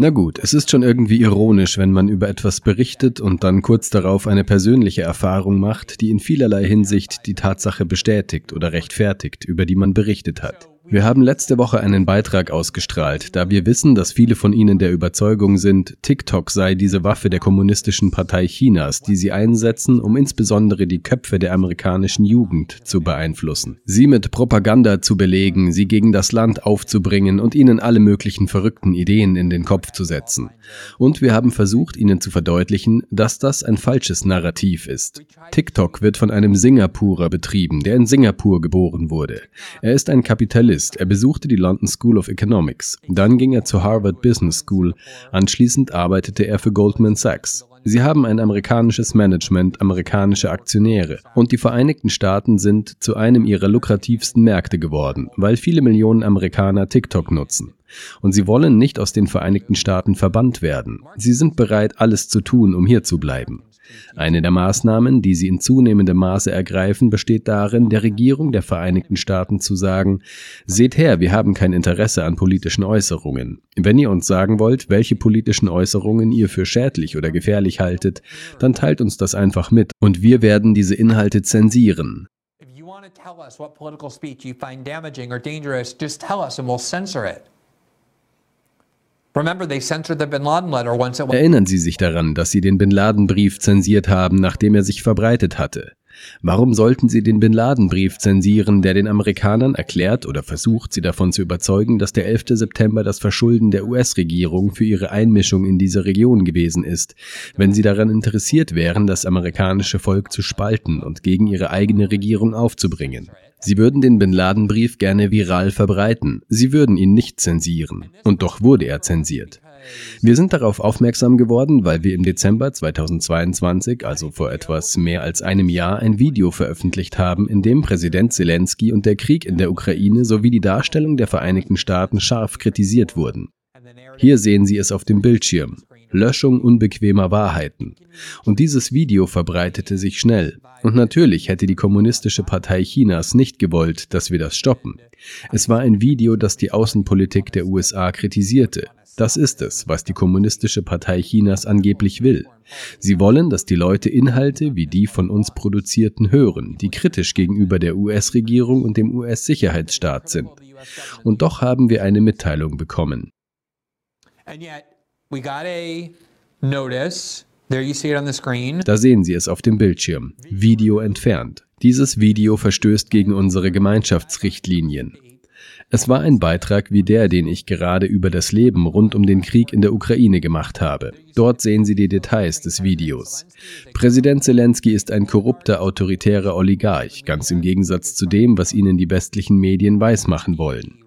Na gut, es ist schon irgendwie ironisch, wenn man über etwas berichtet und dann kurz darauf eine persönliche Erfahrung macht, die in vielerlei Hinsicht die Tatsache bestätigt oder rechtfertigt, über die man berichtet hat. Wir haben letzte Woche einen Beitrag ausgestrahlt, da wir wissen, dass viele von Ihnen der Überzeugung sind, TikTok sei diese Waffe der kommunistischen Partei Chinas, die sie einsetzen, um insbesondere die Köpfe der amerikanischen Jugend zu beeinflussen. Sie mit Propaganda zu belegen, sie gegen das Land aufzubringen und ihnen alle möglichen verrückten Ideen in den Kopf zu setzen. Und wir haben versucht, ihnen zu verdeutlichen, dass das ein falsches Narrativ ist. TikTok wird von einem Singapurer betrieben, der in Singapur geboren wurde. Er ist ein Kapitalist Journalist. Er besuchte die London School of Economics. Dann ging er zur Harvard Business School. Anschließend arbeitete er für Goldman Sachs. Sie haben ein amerikanisches Management, amerikanische Aktionäre. Und die Vereinigten Staaten sind zu einem ihrer lukrativsten Märkte geworden, weil viele Millionen Amerikaner TikTok nutzen. Und sie wollen nicht aus den Vereinigten Staaten verbannt werden. Sie sind bereit, alles zu tun, um hier zu bleiben. Eine der Maßnahmen, die sie in zunehmendem Maße ergreifen, besteht darin, der Regierung der Vereinigten Staaten zu sagen, seht her, wir haben kein Interesse an politischen Äußerungen. Wenn ihr uns sagen wollt, welche politischen Äußerungen ihr für schädlich oder gefährlich haltet, dann teilt uns das einfach mit und wir werden diese Inhalte zensieren. If you want to tell us what political speech you find damaging or dangerous, just tell us and we'll censor it. Erinnern Sie sich daran, dass Sie den Bin Laden-Brief zensiert haben, nachdem er sich verbreitet hatte. Warum sollten Sie den Bin Laden-Brief zensieren, der den Amerikanern erklärt oder versucht, sie davon zu überzeugen, dass der 11. September das Verschulden der US-Regierung für ihre Einmischung in diese Region gewesen ist, wenn sie daran interessiert wären, das amerikanische Volk zu spalten und gegen ihre eigene Regierung aufzubringen? Sie würden den Bin Laden-Brief gerne viral verbreiten. Sie würden ihn nicht zensieren. Und doch wurde er zensiert. Wir sind darauf aufmerksam geworden, weil wir im Dezember 2022, also vor etwas mehr als einem Jahr, ein Video veröffentlicht haben, in dem Präsident Zelensky und der Krieg in der Ukraine sowie die Darstellung der Vereinigten Staaten scharf kritisiert wurden. Hier sehen Sie es auf dem Bildschirm. Löschung unbequemer Wahrheiten. Und dieses Video verbreitete sich schnell. Und natürlich hätte die Kommunistische Partei Chinas nicht gewollt, dass wir das stoppen. Es war ein Video, das die Außenpolitik der USA kritisierte. Das ist es, was die Kommunistische Partei Chinas angeblich will. Sie wollen, dass die Leute Inhalte wie die von uns produzierten hören, die kritisch gegenüber der US-Regierung und dem US-Sicherheitsstaat sind. Und doch haben wir eine Mitteilung bekommen. Da sehen Sie es auf dem Bildschirm. Video entfernt. Dieses Video verstößt gegen unsere Gemeinschaftsrichtlinien. Es war ein Beitrag wie der, den ich gerade über das Leben rund um den Krieg in der Ukraine gemacht habe. Dort sehen Sie die Details des Videos. Präsident Zelensky ist ein korrupter, autoritärer Oligarch, ganz im Gegensatz zu dem, was Ihnen die westlichen Medien weismachen wollen.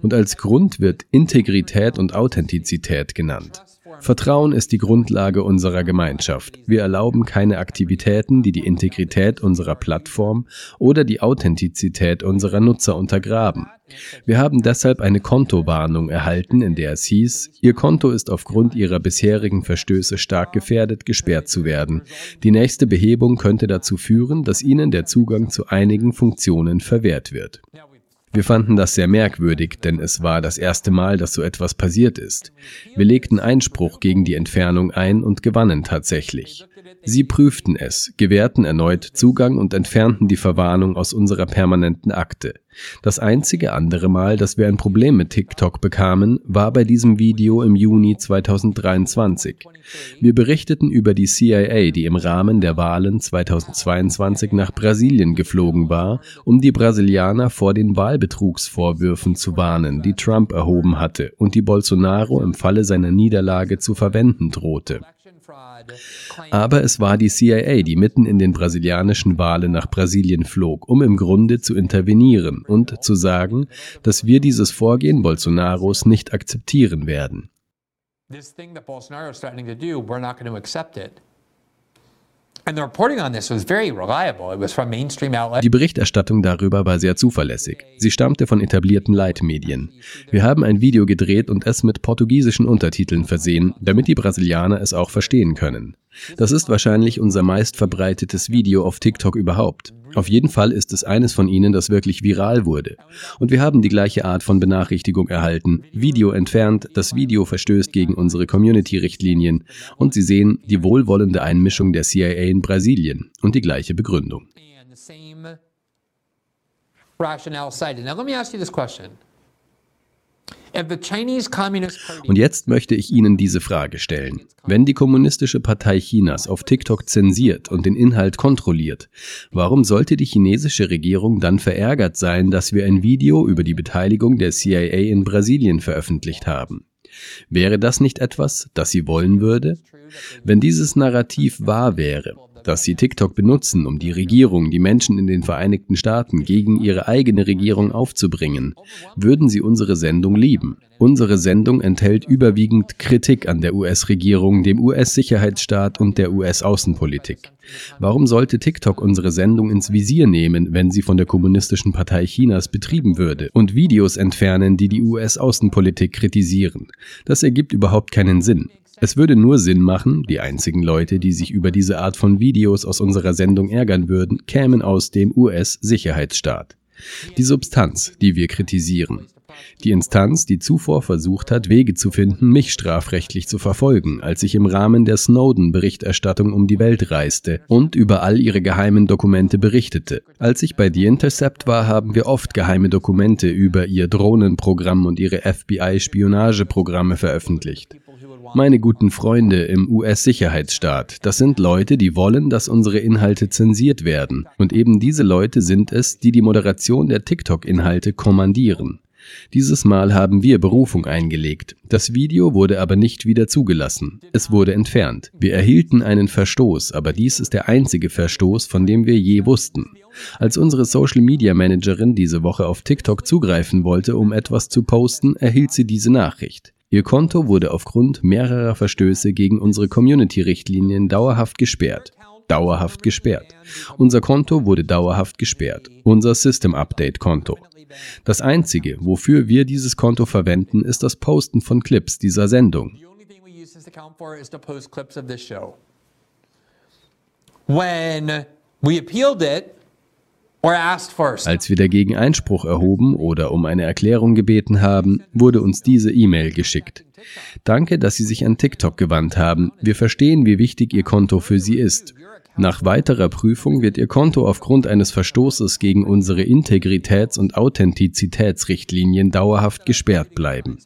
Und als Grund wird Integrität und Authentizität genannt. Vertrauen ist die Grundlage unserer Gemeinschaft. Wir erlauben keine Aktivitäten, die die Integrität unserer Plattform oder die Authentizität unserer Nutzer untergraben. Wir haben deshalb eine Kontowarnung erhalten, in der es hieß, Ihr Konto ist aufgrund Ihrer bisherigen Verstöße stark gefährdet, gesperrt zu werden. Die nächste Behebung könnte dazu führen, dass Ihnen der Zugang zu einigen Funktionen verwehrt wird. Wir fanden das sehr merkwürdig, denn es war das erste Mal, dass so etwas passiert ist. Wir legten Einspruch gegen die Entfernung ein und gewannen tatsächlich. Sie prüften es, gewährten erneut Zugang und entfernten die Verwarnung aus unserer permanenten Akte. Das einzige andere Mal, dass wir ein Problem mit TikTok bekamen, war bei diesem Video im Juni 2023. Wir berichteten über die CIA, die im Rahmen der Wahlen 2022 nach Brasilien geflogen war, um die Brasilianer vor den Wahlbetrugsvorwürfen zu warnen, die Trump erhoben hatte und die Bolsonaro im Falle seiner Niederlage zu verwenden drohte. Aber es war die CIA, die mitten in den brasilianischen Wahlen nach Brasilien flog, um im Grunde zu intervenieren und zu sagen, dass wir dieses Vorgehen Bolsonaros nicht akzeptieren werden. This thing that Bolsonaro is threatening to do, we're not going to accept it. Die Berichterstattung darüber war sehr zuverlässig. Sie stammte von etablierten Leitmedien. Wir haben ein Video gedreht und es mit portugiesischen Untertiteln versehen, damit die Brasilianer es auch verstehen können. Das ist wahrscheinlich unser meistverbreitetes Video auf TikTok überhaupt. Auf jeden Fall ist es eines von ihnen, das wirklich viral wurde. Und wir haben die gleiche Art von Benachrichtigung erhalten. Video entfernt, das Video verstößt gegen unsere Community-Richtlinien. Und Sie sehen die wohlwollende Einmischung der CIA in Brasilien und die gleiche Begründung. Rationale cited. Now let me ask you this question. Und jetzt möchte ich Ihnen diese Frage stellen. Wenn die Kommunistische Partei Chinas auf TikTok zensiert und den Inhalt kontrolliert, warum sollte die chinesische Regierung dann verärgert sein, dass wir ein Video über die Beteiligung der CIA in Brasilien veröffentlicht haben? Wäre das nicht etwas, das sie wollen würde? Wenn dieses Narrativ wahr wäre, dass sie TikTok benutzen, um die Regierung, die Menschen in den Vereinigten Staaten gegen ihre eigene Regierung aufzubringen, würden sie unsere Sendung lieben. Unsere Sendung enthält überwiegend Kritik an der US-Regierung, dem US-Sicherheitsstaat und der US-Außenpolitik. Warum sollte TikTok unsere Sendung ins Visier nehmen, wenn sie von der Kommunistischen Partei Chinas betrieben würde und Videos entfernen, die die US-Außenpolitik kritisieren? Das ergibt überhaupt keinen Sinn. Es würde nur Sinn machen, die einzigen Leute, die sich über diese Art von Videos aus unserer Sendung ärgern würden, kämen aus dem US-Sicherheitsstaat. Die Substanz, die wir kritisieren. Die Instanz, die zuvor versucht hat, Wege zu finden, mich strafrechtlich zu verfolgen, als ich im Rahmen der Snowden-Berichterstattung um die Welt reiste und über all ihre geheimen Dokumente berichtete. Als ich bei The Intercept war, haben wir oft geheime Dokumente über ihr Drohnenprogramm und ihre FBI-Spionageprogramme veröffentlicht meine guten Freunde im US-Sicherheitsstaat. Das sind Leute, die wollen, dass unsere Inhalte zensiert werden. Und eben diese Leute sind es, die die Moderation der TikTok-Inhalte kommandieren. Dieses Mal haben wir Berufung eingelegt. Das Video wurde aber nicht wieder zugelassen. Es wurde entfernt. Wir erhielten einen Verstoß, aber dies ist der einzige Verstoß, von dem wir je wussten. Als unsere Social Media Managerin diese Woche auf TikTok zugreifen wollte, um etwas zu posten, erhielt sie diese Nachricht. Ihr Konto wurde aufgrund mehrerer Verstöße gegen unsere Community-Richtlinien dauerhaft gesperrt. Dauerhaft gesperrt. Unser Konto wurde dauerhaft gesperrt. Unser System Update Konto. Das einzige, wofür wir dieses Konto verwenden, ist das Posten von Clips dieser Sendung. When we appealed it, als wir dagegen Einspruch erhoben oder um eine Erklärung gebeten haben, wurde uns diese E-Mail geschickt. Danke, dass Sie sich an TikTok gewandt haben. Wir verstehen, wie wichtig Ihr Konto für Sie ist. Nach weiterer Prüfung wird Ihr Konto aufgrund eines Verstoßes gegen unsere Integritäts- und Authentizitätsrichtlinien dauerhaft gesperrt bleiben.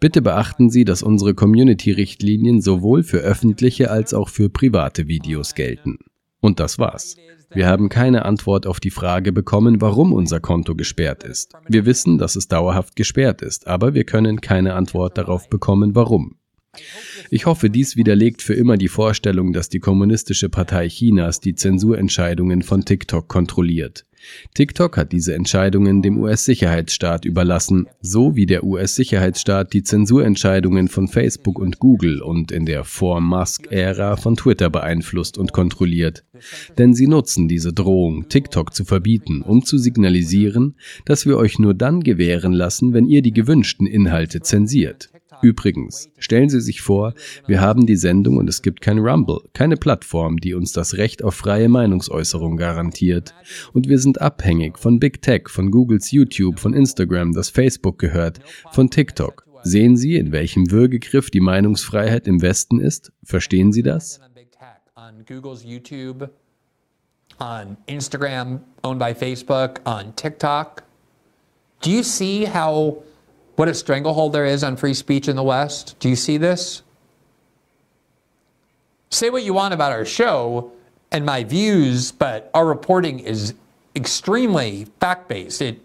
Bitte beachten Sie, dass unsere Community-Richtlinien sowohl für öffentliche als auch für private Videos gelten. Und das war's. Wir haben keine Antwort auf die Frage bekommen, warum unser Konto gesperrt ist. Wir wissen, dass es dauerhaft gesperrt ist, aber wir können keine Antwort darauf bekommen, warum. Ich hoffe, dies widerlegt für immer die Vorstellung, dass die Kommunistische Partei Chinas die Zensurentscheidungen von TikTok kontrolliert. TikTok hat diese Entscheidungen dem US-Sicherheitsstaat überlassen, so wie der US-Sicherheitsstaat die Zensurentscheidungen von Facebook und Google und in der Vor-Musk-Ära von Twitter beeinflusst und kontrolliert. Denn sie nutzen diese Drohung, TikTok zu verbieten, um zu signalisieren, dass wir euch nur dann gewähren lassen, wenn ihr die gewünschten Inhalte zensiert. Übrigens, stellen Sie sich vor, wir haben die Sendung und es gibt kein Rumble, keine Plattform, die uns das Recht auf freie Meinungsäußerung garantiert. Und wir sind abhängig von Big Tech, von Googles YouTube, von Instagram, das Facebook gehört, von TikTok. Sehen Sie, in welchem Würgegriff die Meinungsfreiheit im Westen ist? Verstehen Sie das? on Instagram, owned by Facebook, on TikTok. Do you see how what a stranglehold there is on free speech in the West? Do you see this? Say what you want about our show and my views, but our reporting is extremely fact based. It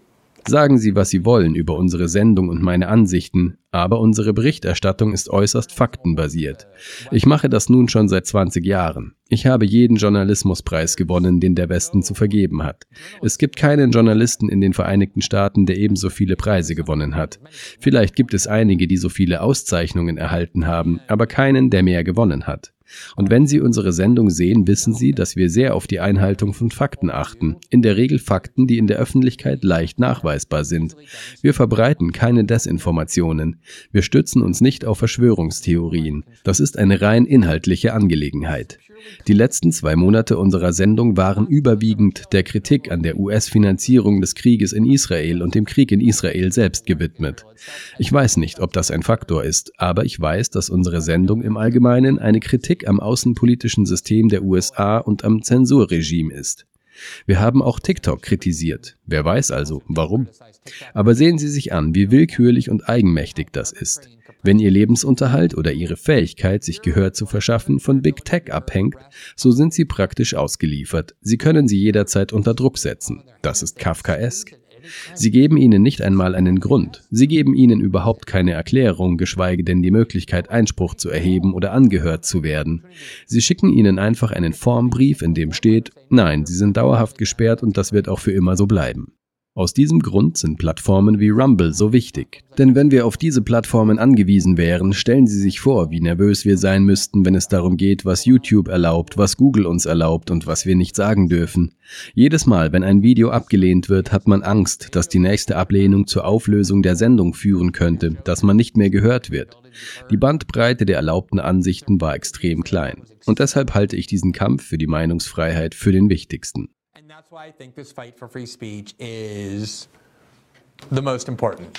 Sagen Sie, was Sie wollen über unsere Sendung und meine Ansichten, aber unsere Berichterstattung ist äußerst faktenbasiert. Ich mache das nun schon seit 20 Jahren. Ich habe jeden Journalismuspreis gewonnen, den der Westen zu vergeben hat. Es gibt keinen Journalisten in den Vereinigten Staaten, der ebenso viele Preise gewonnen hat. Vielleicht gibt es einige, die so viele Auszeichnungen erhalten haben, aber keinen, der mehr gewonnen hat. Und wenn Sie unsere Sendung sehen, wissen Sie, dass wir sehr auf die Einhaltung von Fakten achten. In der Regel Fakten, die in der Öffentlichkeit leicht nachweisbar sind. Wir verbreiten keine Desinformationen. Wir stützen uns nicht auf Verschwörungstheorien. Das ist eine rein inhaltliche Angelegenheit. Die letzten zwei Monate unserer Sendung waren überwiegend der Kritik an der US-Finanzierung des Krieges in Israel und dem Krieg in Israel selbst gewidmet. Ich weiß nicht, ob das ein Faktor ist, aber ich weiß, dass unsere Sendung im Allgemeinen eine Kritik am außenpolitischen System der USA und am Zensurregime ist. Wir haben auch TikTok kritisiert. Wer weiß also, warum. Aber sehen Sie sich an, wie willkürlich und eigenmächtig das ist. Wenn Ihr Lebensunterhalt oder Ihre Fähigkeit, sich Gehör zu verschaffen, von Big Tech abhängt, so sind Sie praktisch ausgeliefert. Sie können sie jederzeit unter Druck setzen. Das ist Kafkaesk. Sie geben ihnen nicht einmal einen Grund. Sie geben ihnen überhaupt keine Erklärung, geschweige denn die Möglichkeit, Einspruch zu erheben oder angehört zu werden. Sie schicken ihnen einfach einen Formbrief, in dem steht, nein, sie sind dauerhaft gesperrt und das wird auch für immer so bleiben. Aus diesem Grund sind Plattformen wie Rumble so wichtig. Denn wenn wir auf diese Plattformen angewiesen wären, stellen Sie sich vor, wie nervös wir sein müssten, wenn es darum geht, was YouTube erlaubt, was Google uns erlaubt und was wir nicht sagen dürfen. Jedes Mal, wenn ein Video abgelehnt wird, hat man Angst, dass die nächste Ablehnung zur Auflösung der Sendung führen könnte, dass man nicht mehr gehört wird. Die Bandbreite der erlaubten Ansichten war extrem klein. Und deshalb halte ich diesen Kampf für die Meinungsfreiheit für den wichtigsten. That's why I think this fight for free speech is the most important.